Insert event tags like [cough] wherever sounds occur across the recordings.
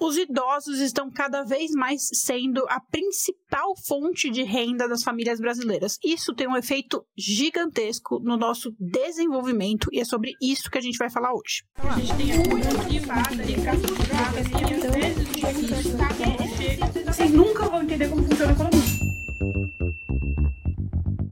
Os idosos estão cada vez mais sendo a principal fonte de renda das famílias brasileiras. Isso tem um efeito gigantesco no nosso desenvolvimento e é sobre isso que a gente vai falar hoje. A gente tem Vocês nunca vão entender como funciona a economia.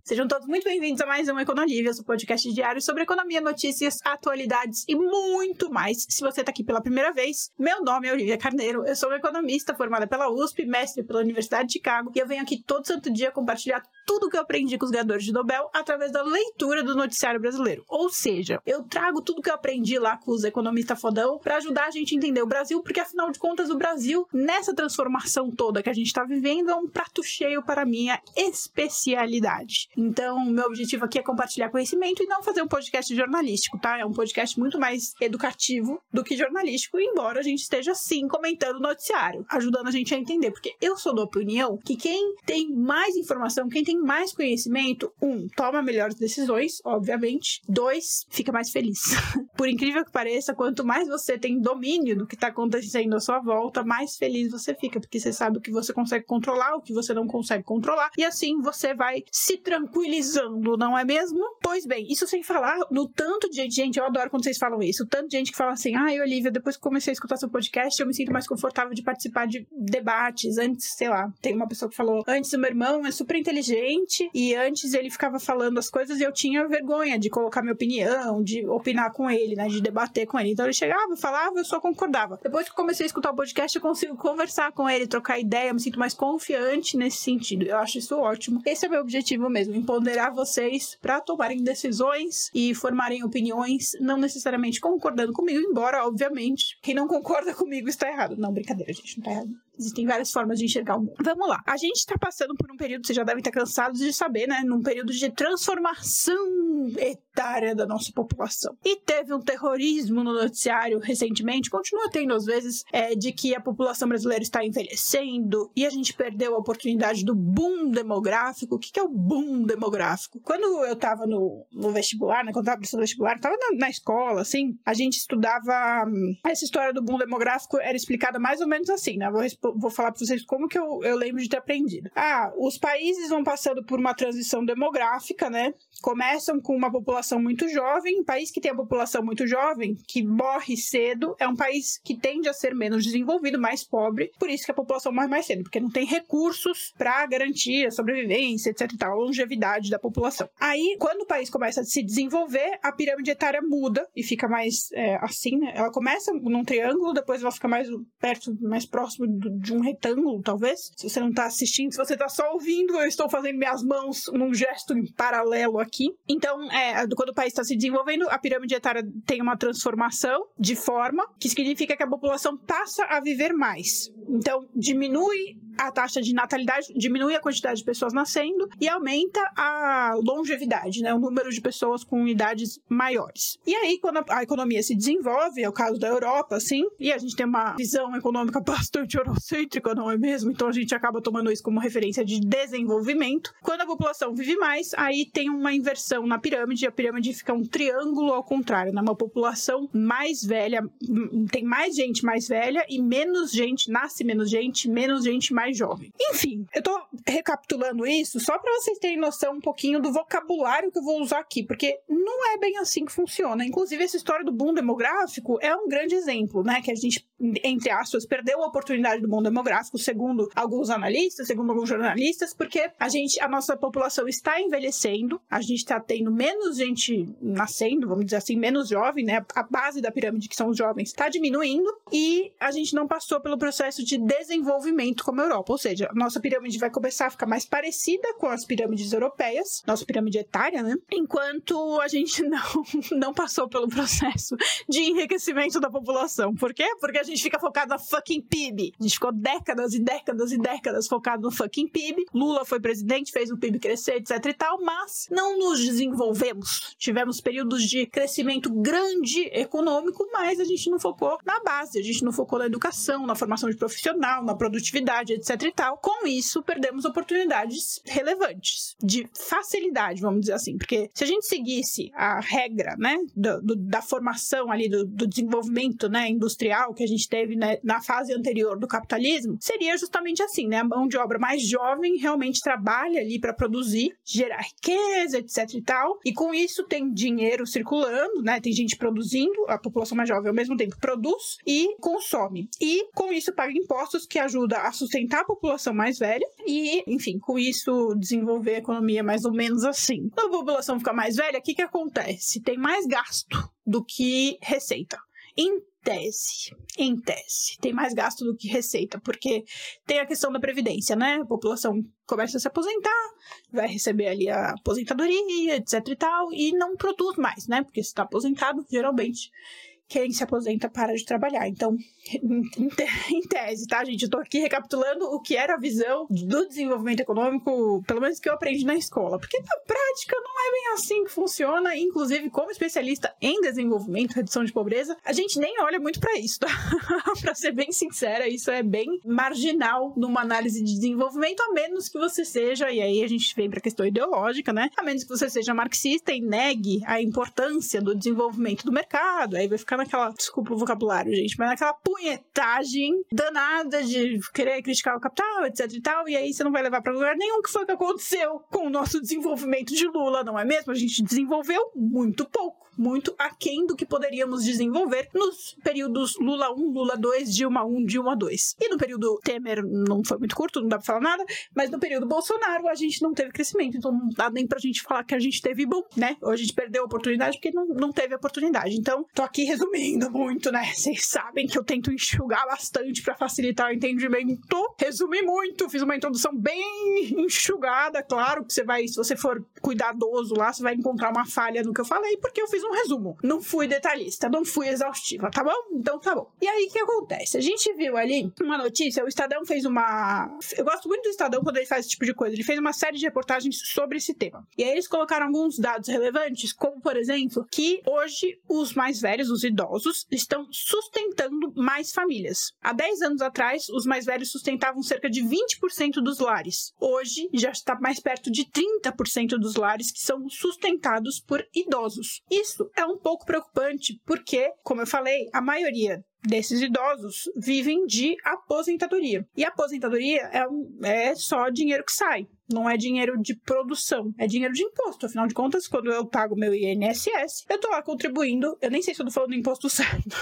Sejam todos muito bem-vindos a mais um Econolívia, o podcast diário sobre economia, notícias, atualidades e muito mais. Se você está aqui pela primeira vez, meu nome é Olivia Carneiro, eu sou economista formada pela USP, mestre pela Universidade de Chicago, e eu venho aqui todo santo dia compartilhar tudo que eu aprendi com os ganhadores de Nobel através da leitura do noticiário brasileiro. Ou seja, eu trago tudo que eu aprendi lá com os economistas fodão para ajudar a gente a entender o Brasil, porque afinal de contas o Brasil, nessa transformação toda que a gente está vivendo, é um prato cheio para minha especialidade. Então, meu objetivo aqui é compartilhar conhecimento e não fazer um podcast jornalístico, tá? É um podcast muito mais educativo do que jornalístico, embora a gente esteja sim comentando o noticiário, ajudando a gente a entender, porque eu sou da opinião que quem tem mais informação, quem tem mais conhecimento, um, toma melhores decisões, obviamente, dois, fica mais feliz. [laughs] Por incrível que pareça, quanto mais você tem domínio do que está acontecendo à sua volta, mais feliz você fica, porque você sabe o que você consegue controlar, o que você não consegue controlar, e assim você vai se tranquilizar tranquilizando, não é mesmo? Pois bem, isso sem falar no tanto de gente, eu adoro quando vocês falam isso, o tanto de gente que fala assim, ai, Olivia, depois que comecei a escutar seu podcast, eu me sinto mais confortável de participar de debates. Antes, sei lá, tem uma pessoa que falou, antes o meu irmão é super inteligente e antes ele ficava falando as coisas e eu tinha vergonha de colocar minha opinião, de opinar com ele, né, de debater com ele. Então ele chegava, falava, eu só concordava. Depois que comecei a escutar o podcast, eu consigo conversar com ele, trocar ideia, eu me sinto mais confiante nesse sentido. Eu acho isso ótimo. Esse é o meu objetivo mesmo, empoderar vocês para tomarem decisões e formarem opiniões, não necessariamente concordando comigo, embora, obviamente, quem não concorda [laughs] comigo está errado. Não, brincadeira, gente, não está errado. Existem várias formas de enxergar o mundo. Vamos lá. A gente está passando por um período, vocês já devem estar cansados de saber, né? Num período de transformação etária da nossa população. E teve um terrorismo no noticiário recentemente, continua tendo às vezes, é, de que a população brasileira está envelhecendo e a gente perdeu a oportunidade do boom demográfico. O que, é o boom demográfico? Quando eu estava no, no, vestibular, né? Quando eu estava prestando vestibular, estava na, na, escola, assim, a gente estudava. Hum, essa história do boom demográfico era explicada mais ou menos assim, né? Vou vou falar para vocês como que eu, eu lembro de ter aprendido. Ah, os países vão passando por uma transição demográfica, né? Começam com uma população muito jovem. Um país que tem a população muito jovem, que morre cedo, é um país que tende a ser menos desenvolvido, mais pobre. Por isso que a população morre mais cedo, porque não tem recursos para garantir a sobrevivência, etc. Tal, a longevidade da população. Aí, quando o país começa a se desenvolver, a pirâmide etária muda e fica mais é, assim, né? Ela começa num triângulo, depois ela fica mais perto, mais próximo do, de um retângulo, talvez. Se você não está assistindo, se você está só ouvindo, eu estou fazendo minhas mãos num gesto em paralelo aqui. Então, é, quando o país está se desenvolvendo, a pirâmide etária tem uma transformação de forma que significa que a população passa a viver mais. Então, diminui a taxa de natalidade, diminui a quantidade de pessoas nascendo e aumenta a longevidade, né? O número de pessoas com idades maiores. E aí, quando a, economia se desenvolve, é o caso da Europa, assim, e a gente tem uma visão econômica [laughs] bastante eurocêntrica, não é mesmo? Então a gente acaba tomando isso como referência de desenvolvimento. Quando a população vive mais, aí tem uma inversão na pirâmide, a pirâmide fica um triângulo ao contrário, né? Uma população mais velha, tem mais gente mais velha e menos gente, nasce menos gente, menos gente mais mais jovem. Enfim, eu tô recapitulando isso só para vocês terem noção um pouquinho do vocabulário que eu vou usar aqui, porque não é bem assim que funciona. Inclusive, essa história do boom demográfico é um grande exemplo, né? Que a gente, entre aspas, perdeu a oportunidade do boom demográfico, segundo alguns analistas, segundo alguns jornalistas, porque a gente, a nossa população está envelhecendo, a gente está tendo menos gente nascendo, vamos dizer assim, menos jovem, né? A base da pirâmide, que são os jovens, está diminuindo e a gente não passou pelo processo de desenvolvimento como a Europa. Europa. Ou seja, nossa pirâmide vai começar a ficar mais parecida com as pirâmides europeias, nossa pirâmide etária, né? Enquanto a gente [laughs] não, não passou pelo processo de enriquecimento da população. Por quê? Porque a gente fica focado na fucking PIB. A gente ficou décadas e décadas e décadas focado no fucking PIB. Lula foi presidente, fez o PIB crescer, etc e tal, mas não nos desenvolvemos. Tivemos períodos de crescimento grande econômico, mas a gente não focou na base, a gente não focou na educação, na formação de profissional, na produtividade, etc etc e tal. Com isso, perdemos oportunidades relevantes, de facilidade, vamos dizer assim. Porque se a gente seguisse a regra, né, do, do, da formação ali, do, do, desenvolvimento, né, industrial que a gente teve né, na fase anterior do capitalismo, seria justamente assim, né? A mão de obra mais jovem realmente trabalha ali para produzir, gerar riqueza, etc e tal. E com isso tem dinheiro circulando, né? Tem gente produzindo, a população mais jovem ao mesmo tempo produz e consome. E com isso paga impostos que ajuda a sustentar a população mais velha e, enfim, com isso desenvolver a economia mais ou menos assim. Quando a população fica mais velha, o que que acontece? Tem mais gasto do que receita. Em tese, em tese, tem mais gasto do que receita, porque tem a questão da previdência, né? A população começa a se aposentar, vai receber ali a aposentadoria, etc e tal, e não produz mais, né? Porque se está aposentado, geralmente quem se aposenta para de trabalhar. Então, em tese, tá, gente? Eu tô aqui recapitulando o que era a visão do desenvolvimento econômico, pelo menos que eu aprendi na escola. Porque na prática não é bem assim que funciona. Inclusive, como especialista em desenvolvimento, redução de pobreza, a gente nem olha muito para isso, tá? [laughs] para ser bem sincera, isso é bem marginal numa análise de desenvolvimento, a menos que você seja, e aí a gente vem para a questão ideológica, né? A menos que você seja marxista e negue a importância do desenvolvimento do mercado, aí vai ficar naquela, desculpa o vocabulário, gente, mas naquela punhetagem danada de querer criticar o capital, etc e tal, e aí você não vai levar para lugar nenhum, que foi o que aconteceu com o nosso desenvolvimento de Lula, não é mesmo? A gente desenvolveu muito pouco muito aquém do que poderíamos desenvolver nos períodos Lula 1, Lula 2, Dilma 1, Dilma 2. E no período Temer não foi muito curto, não dá pra falar nada, mas no período Bolsonaro a gente não teve crescimento, então não dá nem pra gente falar que a gente teve bom, né? Ou a gente perdeu a oportunidade porque não, não teve oportunidade. Então, tô aqui resumindo muito, né? Vocês sabem que eu tento enxugar bastante para facilitar o entendimento. Resumi muito, fiz uma introdução bem enxugada, claro que você vai, se você for cuidadoso lá, você vai encontrar uma falha no que eu falei, porque eu fiz um um resumo. Não fui detalhista, não fui exaustiva, tá bom? Então tá bom. E aí o que acontece? A gente viu ali uma notícia, o Estadão fez uma. Eu gosto muito do Estadão quando ele faz esse tipo de coisa. Ele fez uma série de reportagens sobre esse tema. E aí eles colocaram alguns dados relevantes, como por exemplo, que hoje os mais velhos, os idosos, estão sustentando mais famílias. Há 10 anos atrás, os mais velhos sustentavam cerca de 20% dos lares. Hoje já está mais perto de 30% dos lares que são sustentados por idosos. Isso isso é um pouco preocupante, porque, como eu falei, a maioria desses idosos vivem de aposentadoria. E aposentadoria é, é só dinheiro que sai não é dinheiro de produção, é dinheiro de imposto. Afinal de contas, quando eu pago meu INSS, eu tô lá contribuindo. Eu nem sei se eu tô falando do imposto [laughs] certo,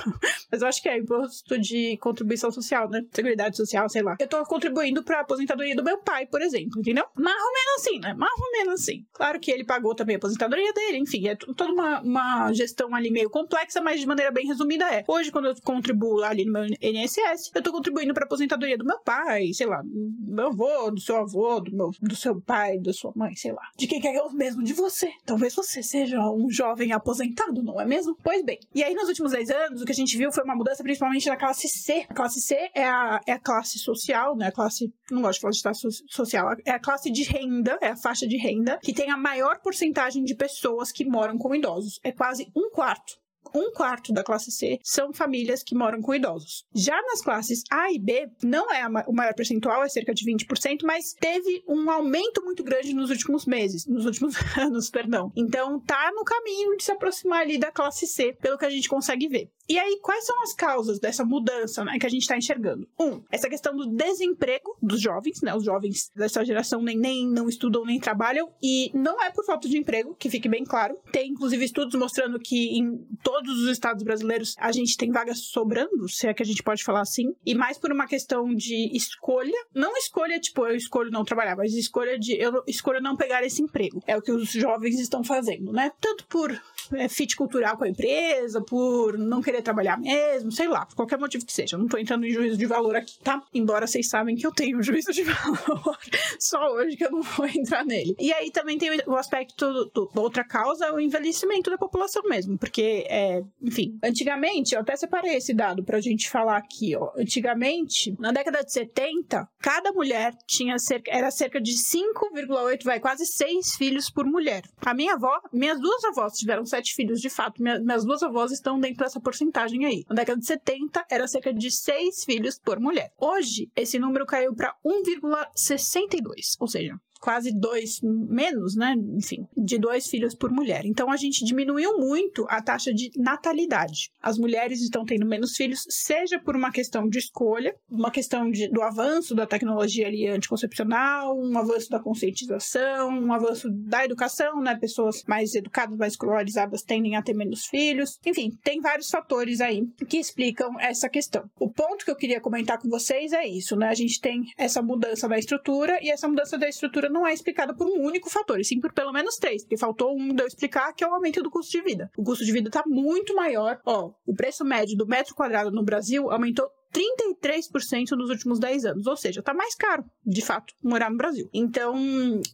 mas eu acho que é imposto de contribuição social, né? Seguridade social, sei lá. Eu tô contribuindo pra aposentadoria do meu pai, por exemplo, entendeu? Mais ou menos assim, né? Mais ou menos assim. Claro que ele pagou também a aposentadoria dele, enfim, é toda uma, uma gestão ali meio complexa, mas de maneira bem resumida é. Hoje, quando eu contribuo ali no meu INSS, eu tô contribuindo pra aposentadoria do meu pai, sei lá, do meu avô, do seu avô, do meu do seu pai, da sua mãe, sei lá. De quem quer que é mesmo de você. Talvez você seja um jovem aposentado, não é mesmo? Pois bem. E aí, nos últimos 10 anos, o que a gente viu foi uma mudança principalmente na classe C. A classe C é a, é a classe social, né? A classe. Não gosto de falar de classe social. É a classe de renda, é a faixa de renda, que tem a maior porcentagem de pessoas que moram com idosos. É quase um quarto um quarto da classe C são famílias que moram com idosos. Já nas classes A e B, não é o maior percentual, é cerca de 20%, mas teve um aumento muito grande nos últimos meses, nos últimos [laughs] anos, perdão. Então tá no caminho de se aproximar ali da classe C, pelo que a gente consegue ver. E aí, quais são as causas dessa mudança né, que a gente está enxergando? Um, essa questão do desemprego dos jovens, né? Os jovens dessa geração nem, nem não estudam nem trabalham, e não é por falta de emprego, que fique bem claro. Tem, inclusive, estudos mostrando que em todos os estados brasileiros a gente tem vagas sobrando, se é que a gente pode falar assim, e mais por uma questão de escolha, não escolha, tipo, eu escolho não trabalhar, mas escolha de eu escolho não pegar esse emprego. É o que os jovens estão fazendo, né? Tanto por é, fit cultural com a empresa, por não querer trabalhar mesmo, sei lá, por qualquer motivo que seja. Eu não tô entrando em juízo de valor aqui, tá? Embora vocês sabem que eu tenho [laughs] juízo de valor, só hoje que eu não vou entrar nele. E aí também tem o aspecto, do, outra causa, o envelhecimento da população mesmo, porque é, é, enfim, antigamente, eu até separei esse dado pra gente falar aqui, ó. Antigamente, na década de 70, cada mulher tinha cerca, era cerca de 5,8, vai, quase 6 filhos por mulher. A minha avó, minhas duas avós tiveram sete filhos, de fato. Minha, minhas duas avós estão dentro dessa porcentagem aí. Na década de 70, era cerca de 6 filhos por mulher. Hoje, esse número caiu para 1,62, ou seja, quase dois menos, né? Enfim, de dois filhos por mulher. Então a gente diminuiu muito a taxa de natalidade. As mulheres estão tendo menos filhos, seja por uma questão de escolha, uma questão de, do avanço da tecnologia ali anticoncepcional, um avanço da conscientização, um avanço da educação, né? Pessoas mais educadas, mais escolarizadas tendem a ter menos filhos. Enfim, tem vários fatores aí que explicam essa questão. O ponto que eu queria comentar com vocês é isso, né? A gente tem essa mudança da estrutura e essa mudança da estrutura não é explicada por um único fator, e sim por pelo menos três, porque faltou um de eu explicar, que é o aumento do custo de vida. O custo de vida está muito maior. Ó, o preço médio do metro quadrado no Brasil aumentou 33% nos últimos 10 anos, ou seja, está mais caro, de fato, morar no Brasil. Então,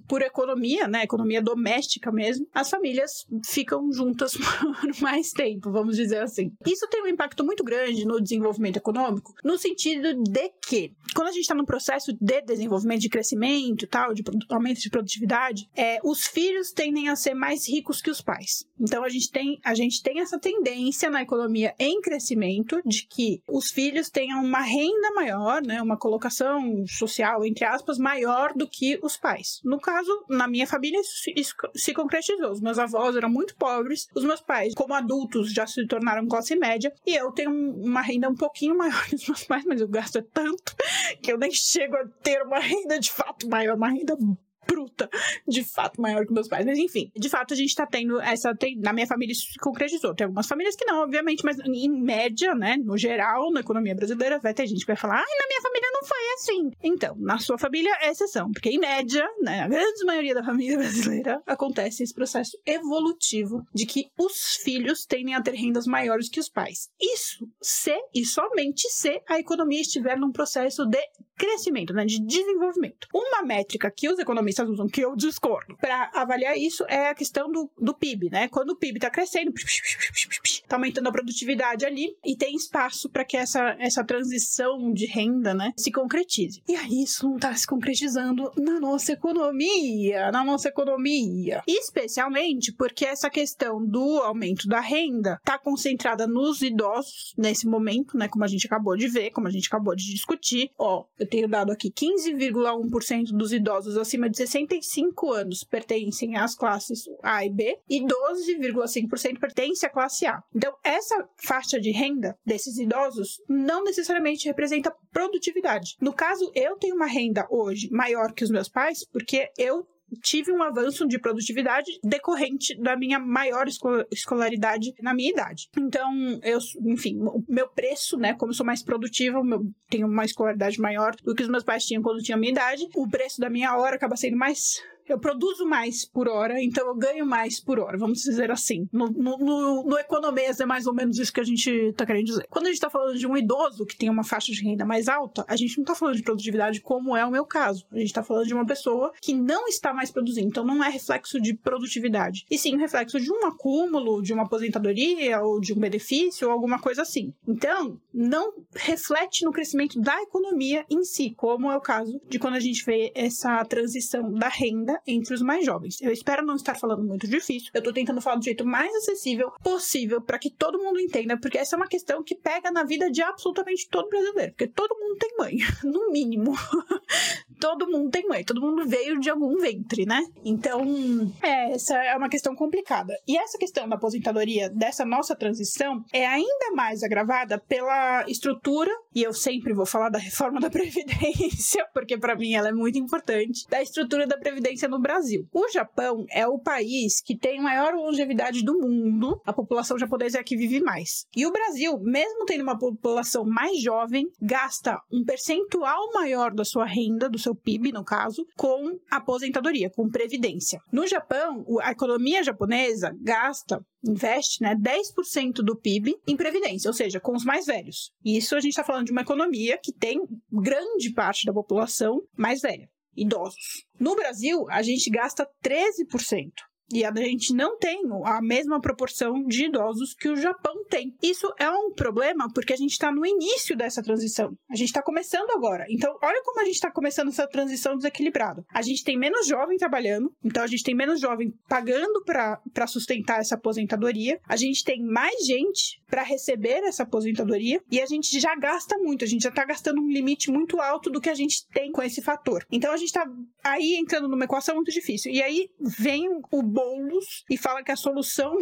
por economia, né, economia doméstica mesmo, as famílias ficam juntas [laughs] por mais tempo, vamos dizer assim. Isso tem um impacto muito grande no desenvolvimento econômico, no sentido de que, quando a gente está num processo de desenvolvimento, de crescimento e tal, de aumento de produtividade, é, os filhos tendem a ser mais ricos que os pais. Então, a gente tem, a gente tem essa tendência na economia em crescimento de que os filhos têm tenham uma renda maior, né, uma colocação social, entre aspas, maior do que os pais. No caso, na minha família, isso, isso se concretizou. Os meus avós eram muito pobres, os meus pais, como adultos, já se tornaram classe média, e eu tenho uma renda um pouquinho maior que os meus pais, mas o gasto tanto que eu nem chego a ter uma renda de fato maior, uma renda bruta, de fato, maior que meus pais. Mas enfim, de fato, a gente tá tendo essa. Tem, na minha família isso se concretizou. Tem algumas famílias que não, obviamente, mas em média, né? No geral, na economia brasileira, vai ter gente que vai falar, ai, na minha família não foi assim. Então, na sua família é exceção, porque em média, né, a grande maioria da família [laughs] brasileira, acontece esse processo evolutivo de que os filhos tendem a ter rendas maiores que os pais. Isso se e somente se a economia estiver num processo de crescimento, né, de desenvolvimento. Uma métrica que os economistas usam, que eu discordo, para avaliar isso é a questão do, do PIB, né? Quando o PIB está crescendo, está aumentando a produtividade ali e tem espaço para que essa, essa transição de renda, né, se concretize. E aí isso não está se concretizando na nossa economia, na nossa economia. Especialmente porque essa questão do aumento da renda está concentrada nos idosos nesse momento, né, como a gente acabou de ver, como a gente acabou de discutir. Ó, eu tenho dado aqui 15,1% dos idosos acima de 65 anos pertencem às classes A e B e 12,5% pertencem à classe A. Então, essa faixa de renda desses idosos não necessariamente representa produtividade. No caso, eu tenho uma renda hoje maior que os meus pais porque eu tive um avanço de produtividade decorrente da minha maior escolaridade na minha idade. Então, eu, enfim, o meu preço, né, como sou mais produtiva, tenho uma escolaridade maior do que os meus pais tinham quando tinham minha idade, o preço da minha hora acaba sendo mais eu produzo mais por hora, então eu ganho mais por hora, vamos dizer assim. No, no, no, no economês é mais ou menos isso que a gente está querendo dizer. Quando a gente está falando de um idoso que tem uma faixa de renda mais alta, a gente não está falando de produtividade como é o meu caso. A gente está falando de uma pessoa que não está mais produzindo, então não é reflexo de produtividade, e sim reflexo de um acúmulo, de uma aposentadoria ou de um benefício ou alguma coisa assim. Então, não reflete no crescimento da economia em si, como é o caso de quando a gente vê essa transição da renda entre os mais jovens. Eu espero não estar falando muito difícil. Eu tô tentando falar do jeito mais acessível possível para que todo mundo entenda, porque essa é uma questão que pega na vida de absolutamente todo brasileiro, porque todo mundo tem mãe, [laughs] no mínimo. [laughs] todo mundo tem mãe, todo mundo veio de algum ventre, né? Então, é, essa é uma questão complicada. E essa questão da aposentadoria dessa nossa transição é ainda mais agravada pela estrutura, e eu sempre vou falar da reforma da [laughs] previdência, porque para mim ela é muito importante, da estrutura da previdência no Brasil. O Japão é o país que tem maior longevidade do mundo. A população japonesa é a que vive mais. E o Brasil, mesmo tendo uma população mais jovem, gasta um percentual maior da sua renda, do seu PIB, no caso, com aposentadoria, com previdência. No Japão, a economia japonesa gasta investe né, 10% do PIB em previdência, ou seja, com os mais velhos. Isso a gente está falando de uma economia que tem grande parte da população mais velha idosos. No Brasil, a gente gasta 13%. E a gente não tem a mesma proporção de idosos que o Japão tem. Isso é um problema porque a gente está no início dessa transição. A gente está começando agora. Então, olha como a gente está começando essa transição desequilibrada. A gente tem menos jovem trabalhando, então a gente tem menos jovem pagando para sustentar essa aposentadoria. A gente tem mais gente para receber essa aposentadoria e a gente já gasta muito. A gente já está gastando um limite muito alto do que a gente tem com esse fator. Então, a gente está aí entrando numa equação muito difícil. E aí vem o Boulos e fala que a solução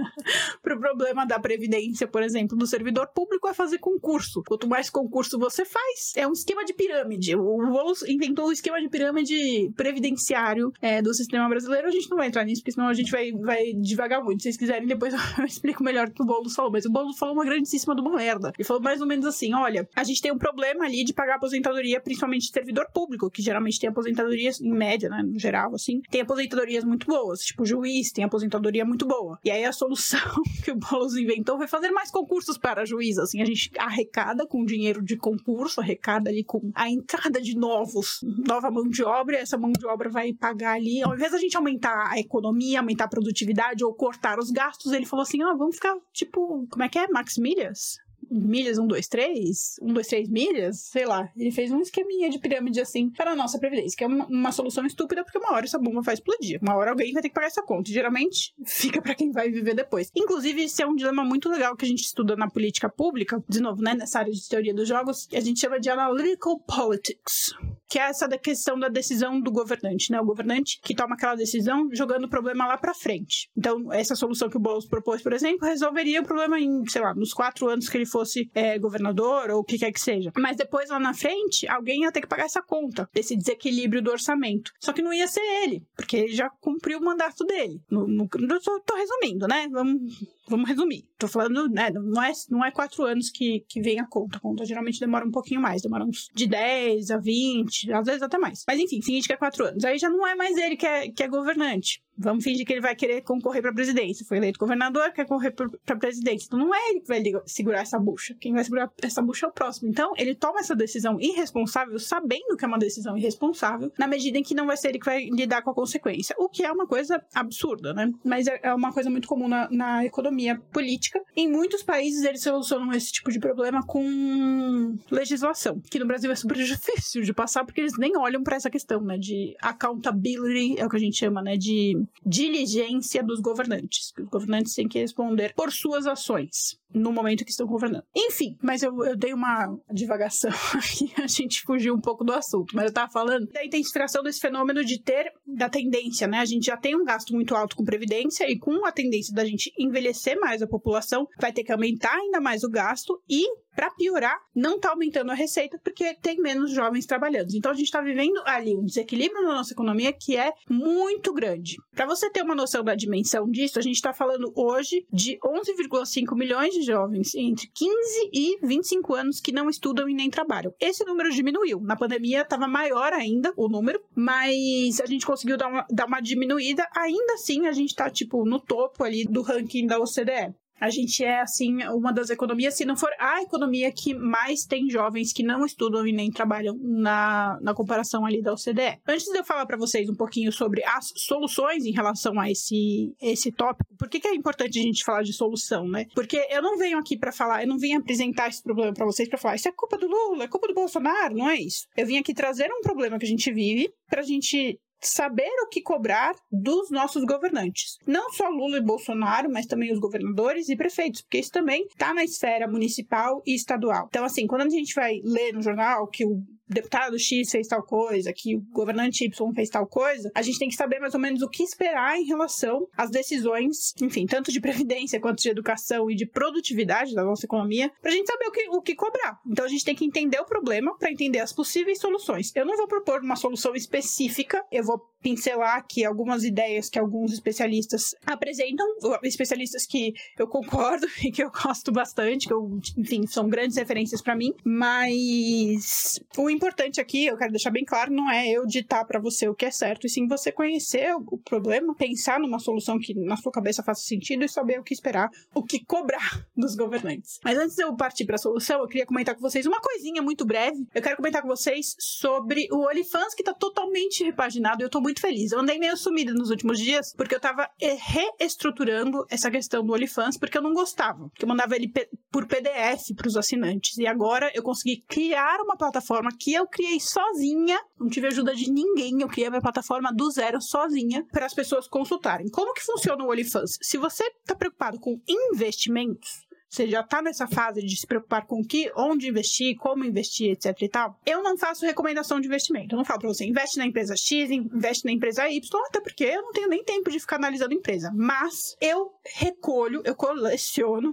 [laughs] para o problema da previdência, por exemplo, do servidor público é fazer concurso. Quanto mais concurso você faz, é um esquema de pirâmide. O Boulos inventou o esquema de pirâmide previdenciário é, do sistema brasileiro. A gente não vai entrar nisso, porque senão a gente vai, vai devagar muito. Se vocês quiserem, depois [laughs] eu explico melhor o que o Boulos falou. Mas o Boulos falou uma grandíssima de uma merda. Ele falou mais ou menos assim: olha, a gente tem um problema ali de pagar aposentadoria, principalmente de servidor público, que geralmente tem aposentadorias, em média, né, no geral, assim, tem aposentadorias muito boas. Tipo, o juiz tem aposentadoria muito boa. E aí a solução [laughs] que o Boulos inventou foi fazer mais concursos para juiz. Assim, a gente arrecada com dinheiro de concurso, arrecada ali com a entrada de novos, nova mão de obra, essa mão de obra vai pagar ali. Ao invés da gente aumentar a economia, aumentar a produtividade ou cortar os gastos, ele falou assim: ah, vamos ficar tipo, como é que é? Max Milhas? Milhas 1, 2, 3, 1, 2, 3 milhas, sei lá. Ele fez um esqueminha de pirâmide assim para nossa previdência, que é uma, uma, solução estúpida porque uma hora essa bomba vai explodir. Uma hora alguém vai ter que pagar essa conta. E, geralmente [laughs] fica para quem vai viver depois. Inclusive, isso é um dilema muito legal que a gente estuda na política pública, de novo, né, nessa área de teoria dos jogos, que a gente chama de analytical politics, que é essa da questão da decisão do governante, né? O governante que toma aquela decisão jogando o problema lá para frente. Então, essa solução que o Boulos propôs, por exemplo, resolveria o problema em, sei lá, nos quatro anos que ele fosse é, governador ou o que quer que seja. Mas depois, lá na frente, alguém ia ter que pagar essa conta, desse desequilíbrio do orçamento. Só que não ia ser ele, porque ele já cumpriu o mandato dele. No, no, tô, tô resumindo, né? Vamos Vamos resumir. Tô falando, né? Não é, não é quatro anos que, que vem a conta. A conta geralmente demora um pouquinho mais. Demora uns de 10 a 20, às vezes até mais. Mas enfim, finge que é quatro anos. Aí já não é mais ele que é, que é governante. Vamos fingir que ele vai querer concorrer para a presidência. Foi eleito governador, quer concorrer para a presidência. Então não é ele que vai segurar essa bucha. Quem vai segurar essa bucha é o próximo. Então ele toma essa decisão irresponsável, sabendo que é uma decisão irresponsável, na medida em que não vai ser ele que vai lidar com a consequência. O que é uma coisa absurda, né? Mas é, é uma coisa muito comum na, na economia economia política. Em muitos países, eles solucionam esse tipo de problema com legislação, que no Brasil é super [laughs] difícil de passar, porque eles nem olham para essa questão, né, de accountability, é o que a gente chama, né, de diligência dos governantes. Os governantes têm que responder por suas ações no momento que estão governando. Enfim, mas eu, eu dei uma divagação [laughs] aqui, a gente fugiu um pouco do assunto, mas eu tava falando da intensificação desse fenômeno de ter, da tendência, né? A gente já tem um gasto muito alto com previdência e com a tendência da gente envelhecer mais a população, vai ter que aumentar ainda mais o gasto e para piorar, não está aumentando a receita porque tem menos jovens trabalhando. Então a gente está vivendo ali um desequilíbrio na nossa economia que é muito grande. Para você ter uma noção da dimensão disso, a gente está falando hoje de 11,5 milhões de jovens entre 15 e 25 anos que não estudam e nem trabalham. Esse número diminuiu. Na pandemia estava maior ainda o número, mas a gente conseguiu dar uma, dar uma diminuída. Ainda assim, a gente está tipo no topo ali do ranking da OCDE a gente é, assim, uma das economias, se não for a economia que mais tem jovens que não estudam e nem trabalham na, na comparação ali da OCDE. Antes de eu falar para vocês um pouquinho sobre as soluções em relação a esse, esse tópico, por que, que é importante a gente falar de solução, né? Porque eu não venho aqui para falar, eu não vim apresentar esse problema para vocês para falar, isso é culpa do Lula, é culpa do Bolsonaro, não é isso. Eu vim aqui trazer um problema que a gente vive pra gente saber o que cobrar dos nossos governantes. Não só Lula e Bolsonaro, mas também os governadores e prefeitos, porque isso também está na esfera municipal e estadual. Então, assim, quando a gente vai ler no jornal que o deputado X fez tal coisa, que o governante Y fez tal coisa, a gente tem que saber mais ou menos o que esperar em relação às decisões, enfim, tanto de previdência quanto de educação e de produtividade da nossa economia, para a gente saber o que, o que cobrar. Então a gente tem que entender o problema para entender as possíveis soluções. Eu não vou propor uma solução específica, eu vou pincelar aqui algumas ideias que alguns especialistas apresentam, especialistas que eu concordo [laughs] e que eu gosto bastante, que eu, enfim, são grandes referências para mim, mas o importante aqui, eu quero deixar bem claro, não é eu ditar para você o que é certo, e sim você conhecer o problema, pensar numa solução que na sua cabeça faça sentido e saber o que esperar, o que cobrar [laughs] dos governantes. Mas antes de eu partir para a solução, eu queria comentar com vocês uma coisinha muito breve. Eu quero comentar com vocês sobre o OnlyFans que tá totalmente repaginado e eu tô muito feliz. Eu andei meio sumida nos últimos dias porque eu tava reestruturando essa questão do OnlyFans porque eu não gostava, que eu mandava ele por PDF para os assinantes. E agora eu consegui criar uma plataforma que eu criei sozinha, não tive ajuda de ninguém, eu criei a minha plataforma do zero sozinha para as pessoas consultarem. Como que funciona o OnlyFans? Se você está preocupado com investimentos, você já está nessa fase de se preocupar com o que, onde investir, como investir, etc e tal, eu não faço recomendação de investimento. Eu não falo para você, investe na empresa X, investe na empresa Y, até porque eu não tenho nem tempo de ficar analisando empresa. Mas eu recolho, eu coleciono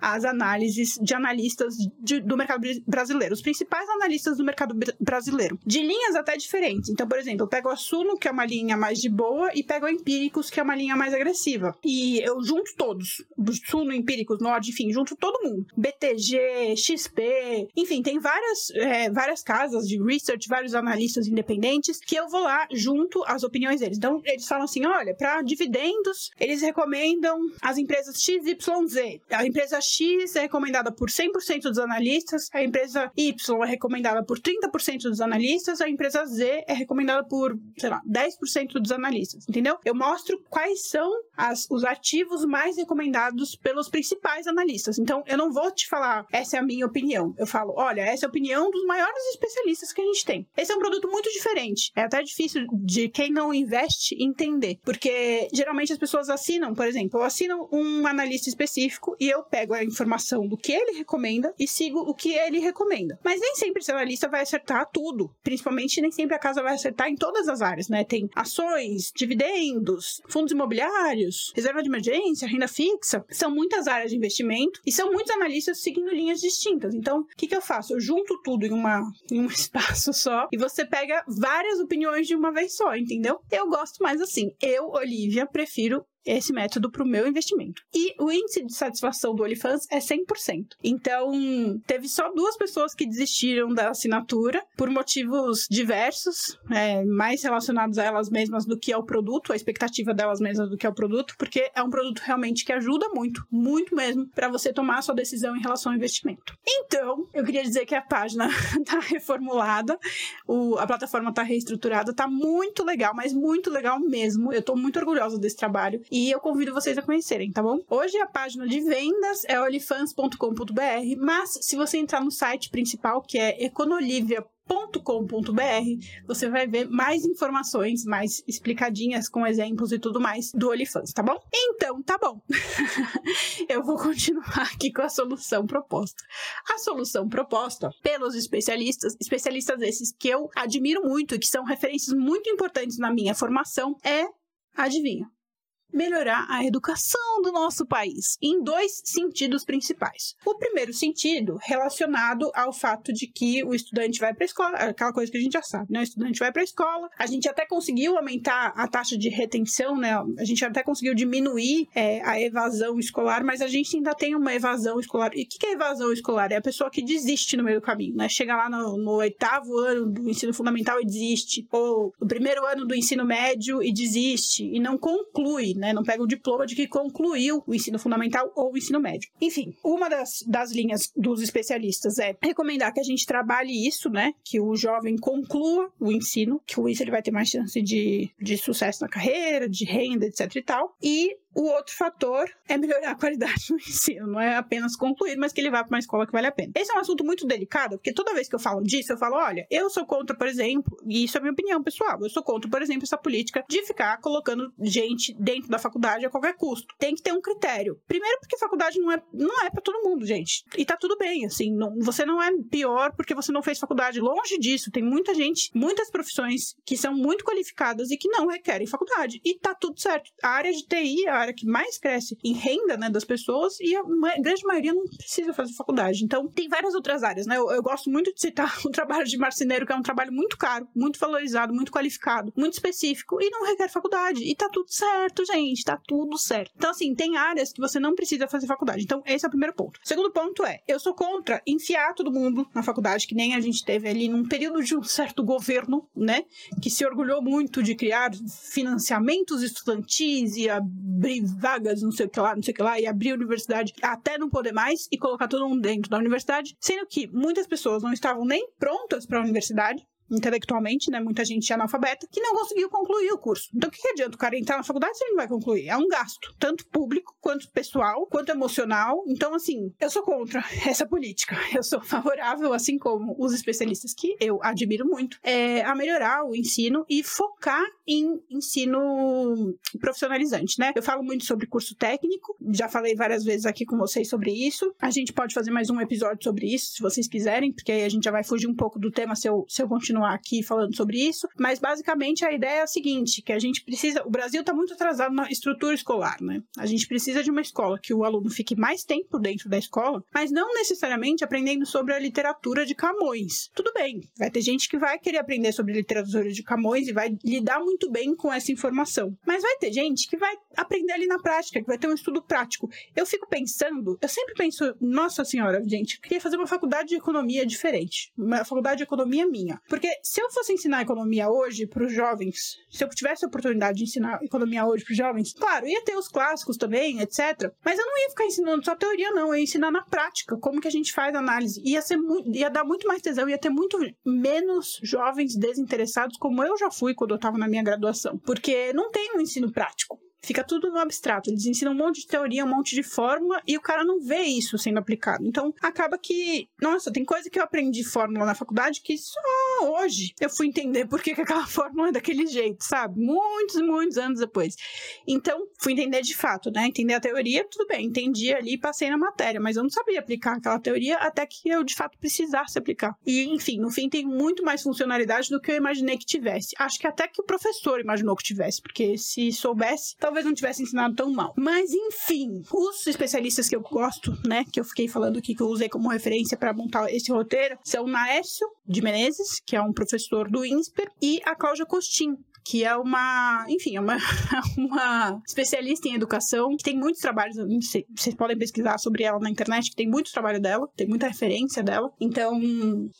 as análises de analistas de, do mercado brasileiro, os principais analistas do mercado brasileiro, de linhas até diferentes. Então, por exemplo, eu pego a Suno, que é uma linha mais de boa, e pego a Empíricos, que é uma linha mais agressiva. E eu junto todos, Suno, Empíricos, Nord, enfim, junto todo mundo. BTG, XP, enfim, tem várias, é, várias casas de research, vários analistas independentes, que eu vou lá junto às opiniões deles. Então, eles falam assim: olha, para dividendos, eles recomendam as empresas XYZ. A empresa X é recomendada por 100% dos analistas, a empresa Y é recomendada por 30% dos analistas, a empresa Z é recomendada por, sei lá, 10% dos analistas, entendeu? Eu mostro quais são as, os ativos mais recomendados pelos principais analistas. Então, eu não vou te falar, essa é a minha opinião. Eu falo, olha, essa é a opinião dos maiores especialistas que a gente tem. Esse é um produto muito diferente. É até difícil de quem não investe entender. Porque geralmente as pessoas assinam, por exemplo, eu assino um analista específico e eu pego a informação do que ele recomenda e sigo o que ele recomenda. Mas nem sempre esse analista vai acertar tudo. Principalmente, nem sempre a casa vai acertar em todas as áreas, né? Tem ações, dividendos, fundos imobiliários, reserva de emergência, renda fixa. São muitas áreas de investimento e são muitos analistas seguindo linhas distintas. Então, o que, que eu faço? Eu junto tudo em, uma, em um [laughs] espaço só e você pega várias opiniões de uma vez só, entendeu? Eu gosto mais assim. Eu, Olivia, prefiro esse método para o meu investimento. E o índice de satisfação do OnlyFans é 100%. Então, teve só duas pessoas que desistiram da assinatura por motivos diversos, é, mais relacionados a elas mesmas do que ao produto, a expectativa delas mesmas do que ao produto, porque é um produto realmente que ajuda muito, muito mesmo, para você tomar a sua decisão em relação ao investimento. Então, eu queria dizer que a página está [laughs] reformulada, o, a plataforma está reestruturada, está muito legal, mas muito legal mesmo. Eu estou muito orgulhosa desse trabalho e eu convido vocês a conhecerem, tá bom? Hoje a página de vendas é olifans.com.br, mas se você entrar no site principal, que é econolivia .com.br, você vai ver mais informações, mais explicadinhas com exemplos e tudo mais do OnlyFans, tá bom? Então, tá bom. [laughs] Eu vou continuar aqui com a solução proposta. A solução proposta pelos especialistas, especialistas esses que eu admiro muito e que são referências muito importantes na minha formação, é, adivinha, melhorar a educação do nosso país, em dois sentidos principais. O primeiro sentido, relacionado ao fato de que o estudante vai para a escola, aquela coisa que a gente já sabe, né? O estudante vai para a escola, a gente até conseguiu aumentar a taxa de retenção, né? A gente até conseguiu diminuir é, a evasão escolar, mas a gente ainda tem uma evasão escolar. E o que é evasão escolar? É a pessoa que desiste no meio do caminho, né? Chega lá no, no oitavo ano do ensino fundamental e desiste, ou no primeiro ano do ensino médio e desiste, e não conclui, né? Não pega o diploma de que concluiu o ensino fundamental ou o ensino médio. Enfim, uma das, das linhas dos especialistas é recomendar que a gente trabalhe isso, né? Que o jovem conclua o ensino, que com isso ele vai ter mais chance de, de sucesso na carreira, de renda, etc e tal. E o outro fator é melhorar a qualidade do ensino, não é apenas concluir, mas que ele vá para uma escola que vale a pena. Esse é um assunto muito delicado, porque toda vez que eu falo disso, eu falo: olha, eu sou contra, por exemplo, e isso é minha opinião pessoal, eu sou contra, por exemplo, essa política de ficar colocando gente dentro da faculdade a qualquer custo. Tem que ter um critério. Primeiro, porque faculdade não é, não é para todo mundo, gente. E tá tudo bem, assim, não, você não é pior porque você não fez faculdade. Longe disso, tem muita gente, muitas profissões que são muito qualificadas e que não requerem faculdade. E tá tudo certo. A área de TI, a área que mais cresce em renda, né, das pessoas e a grande maioria não precisa fazer faculdade. Então, tem várias outras áreas, né? Eu, eu gosto muito de citar [laughs] o trabalho de marceneiro, que é um trabalho muito caro, muito valorizado, muito qualificado, muito específico e não requer faculdade. E tá tudo certo, gente, tá tudo certo. Então, assim, tem áreas que você não precisa fazer faculdade. Então, esse é o primeiro ponto. O segundo ponto é, eu sou contra enfiar todo mundo na faculdade, que nem a gente teve ali num período de um certo governo, né, que se orgulhou muito de criar financiamentos estudantis e abrir vagas, não sei o que lá, não sei o que lá, e abrir universidade até não poder mais e colocar todo mundo dentro da universidade, sendo que muitas pessoas não estavam nem prontas para a universidade, intelectualmente, né? Muita gente analfabeta, que não conseguiu concluir o curso. Então, o que, que adianta o cara entrar na faculdade se ele não vai concluir? É um gasto, tanto público, quanto pessoal, quanto emocional. Então, assim, eu sou contra [laughs] essa política. Eu sou favorável, assim como os especialistas que eu admiro muito, é, a melhorar o ensino e focar em ensino profissionalizante, né? Eu falo muito sobre curso técnico, já falei várias vezes aqui com vocês sobre isso. A gente pode fazer mais um episódio sobre isso, se vocês quiserem, porque aí a gente já vai fugir um pouco do tema se eu, se eu continuar continuar aqui falando sobre isso, mas basicamente a ideia é a seguinte, que a gente precisa, o Brasil está muito atrasado na estrutura escolar, né? A gente precisa de uma escola que o aluno fique mais tempo dentro da escola, mas não necessariamente aprendendo sobre a literatura de Camões. Tudo bem, vai ter gente que vai querer aprender sobre literatura de Camões e vai lidar muito bem com essa informação. Mas vai ter gente que vai aprender ali na prática, que vai ter um estudo prático. Eu fico pensando, eu sempre penso, nossa senhora, gente, eu queria fazer uma faculdade de economia diferente, uma faculdade de economia minha, porque se eu fosse ensinar economia hoje para os jovens, se eu tivesse a oportunidade de ensinar economia hoje para os jovens, claro, ia ter os clássicos também, etc. Mas eu não ia ficar ensinando só teoria, não. Eu ia ensinar na prática como que a gente faz análise. Ia, ser ia dar muito mais tesão, ia ter muito menos jovens desinteressados, como eu já fui quando eu estava na minha graduação. Porque não tem um ensino prático. Fica tudo no abstrato. Eles ensinam um monte de teoria, um monte de fórmula e o cara não vê isso sendo aplicado. Então acaba que, nossa, tem coisa que eu aprendi fórmula na faculdade que só hoje eu fui entender por que, que aquela [laughs] fórmula é daquele jeito, sabe? Muitos muitos anos depois. Então, fui entender de fato, né? Entender a teoria, tudo bem, entendi ali e passei na matéria, mas eu não sabia aplicar aquela teoria até que eu de fato precisasse aplicar. E, enfim, no fim tem muito mais funcionalidade do que eu imaginei que tivesse. Acho que até que o professor imaginou que tivesse, porque se soubesse, talvez não tivesse ensinado tão mal. Mas enfim, os especialistas que eu gosto, né, que eu fiquei falando aqui, que eu usei como referência para montar esse roteiro, são Naécio de Menezes, que é um professor do INSPER, e a Cláudia Costin, que é uma, enfim, é uma, [laughs] uma especialista em educação, que tem muitos trabalhos, vocês podem pesquisar sobre ela na internet, que tem muitos trabalhos dela, tem muita referência dela. Então,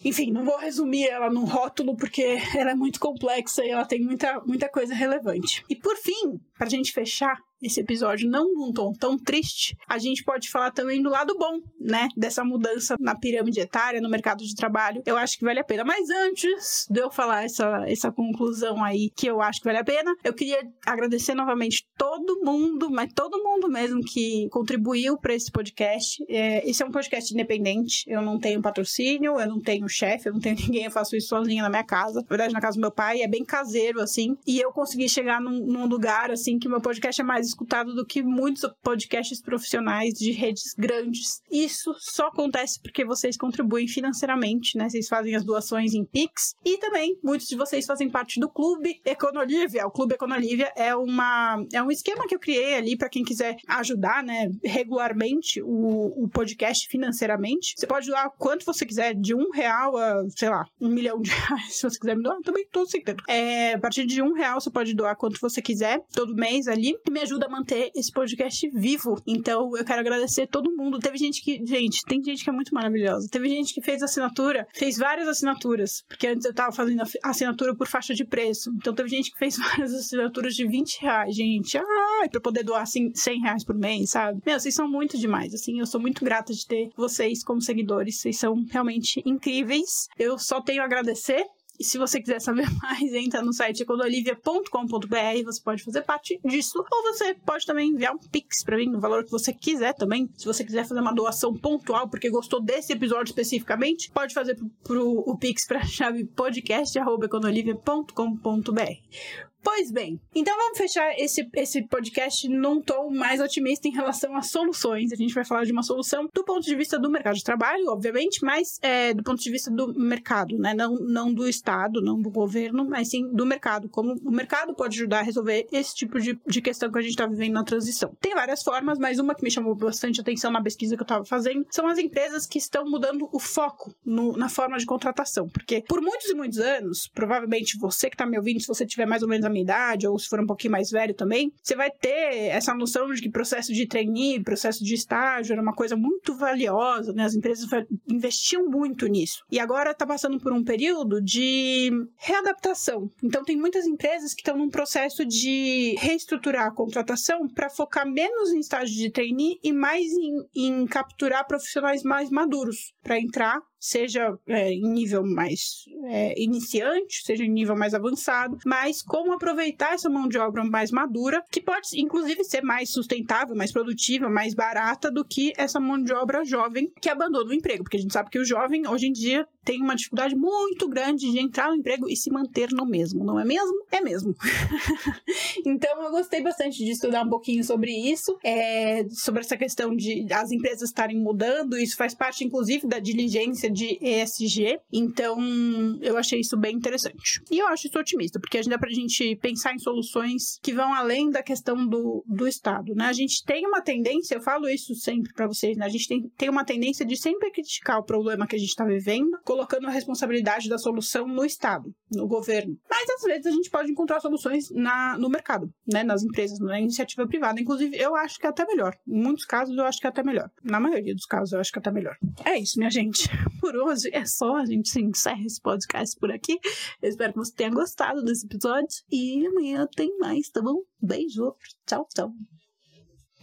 enfim, não vou resumir ela num rótulo, porque ela é muito complexa e ela tem muita, muita coisa relevante. E por fim, pra gente fechar esse episódio não num tom tão triste, a gente pode falar também do lado bom, né? Dessa mudança na pirâmide etária, no mercado de trabalho. Eu acho que vale a pena. Mas antes de eu falar essa, essa conclusão aí, que eu acho que vale a pena, eu queria agradecer novamente todo mundo, mas todo mundo mesmo que contribuiu para esse podcast. É, esse é um podcast independente, eu não tenho patrocínio, eu não tenho chefe, eu não tenho [laughs] ninguém, eu faço isso sozinha na minha casa. Na verdade, na casa do meu pai, é bem caseiro, assim. E eu consegui chegar num, num lugar, assim, que meu podcast é mais escutado do que muitos podcasts profissionais de redes grandes. Isso só acontece porque vocês contribuem financeiramente, né? Vocês fazem as doações em Pix e também muitos de vocês fazem parte do Clube Econolívia. O Clube Econolívia é uma é um esquema que eu criei ali para quem quiser ajudar, né, regularmente o, o podcast financeiramente. Você pode doar quanto você quiser, de um real a, sei lá, um milhão de reais, [laughs] se você quiser me doar, também tô aceitando. É, a partir de um real você pode doar quanto você quiser, todo mês ali, e me ajuda ajuda a manter esse podcast vivo. Então, eu quero agradecer todo mundo. Teve gente que, gente, tem gente que é muito maravilhosa. Teve gente que fez assinatura, fez várias assinaturas, porque antes eu tava fazendo assinatura por faixa de preço. Então, teve gente que fez [laughs] várias assinaturas de 20 reais, gente. Ai, pra poder doar assim, 100 reais por mês, sabe? Meu, vocês são muito demais. Assim, eu sou muito grata de ter vocês como seguidores. Vocês são realmente incríveis. Eu só tenho a agradecer. E se você quiser saber [laughs] mais, entra no site econolivia.com.br, você pode fazer parte disso. Ou você pode também enviar um pix para mim, no valor que você quiser também. Se você quiser fazer uma doação pontual, porque gostou desse episódio especificamente, pode fazer pro, pro o pix para [laughs] chave podcast.econolivia.com.br. Pois bem, então vamos fechar esse, esse podcast num tom mais otimista em relação às soluções. A gente vai falar de uma solução do ponto de vista do mercado de trabalho, obviamente, mas é, do ponto de vista do mercado, né? Não, não do Estado, não do governo, mas sim do mercado. Como o mercado pode ajudar a resolver esse tipo de, de questão que a gente está vivendo na transição. Tem várias formas, mas uma que me chamou bastante atenção na pesquisa que eu estava fazendo são as empresas que estão mudando o foco no, na forma de contratação. Porque por muitos e muitos anos, provavelmente você que está me ouvindo, se você tiver mais ou menos a minha idade, ou se for um pouquinho mais velho também, você vai ter essa noção de que processo de trainee, processo de estágio era uma coisa muito valiosa, né? As empresas investiam muito nisso. E agora está passando por um período de readaptação. Então tem muitas empresas que estão num processo de reestruturar a contratação para focar menos em estágio de trainee e mais em, em capturar profissionais mais maduros para entrar seja é, em nível mais é, iniciante, seja em nível mais avançado, mas como aproveitar essa mão de obra mais madura, que pode inclusive ser mais sustentável, mais produtiva, mais barata do que essa mão de obra jovem que abandona o emprego, porque a gente sabe que o jovem hoje em dia tem uma dificuldade muito grande de entrar no emprego e se manter no mesmo, não é mesmo? É mesmo. [laughs] então eu gostei bastante de estudar um pouquinho sobre isso, é, sobre essa questão de as empresas estarem mudando, isso faz parte inclusive da diligência de ESG, então eu achei isso bem interessante. E eu acho isso otimista, porque a gente dá pra gente pensar em soluções que vão além da questão do, do Estado, né? A gente tem uma tendência, eu falo isso sempre para vocês, né? A gente tem, tem uma tendência de sempre criticar o problema que a gente está vivendo, colocando a responsabilidade da solução no Estado, no governo. Mas às vezes a gente pode encontrar soluções na, no mercado, né? Nas empresas, na iniciativa privada. Inclusive, eu acho que é até melhor. Em muitos casos, eu acho que é até melhor. Na maioria dos casos, eu acho que é até melhor. É isso, minha gente por hoje é só. A gente encerra esse podcast por aqui. Eu espero que você tenha gostado desse episódio. E amanhã tem mais, tá bom? Beijo. Tchau, tchau.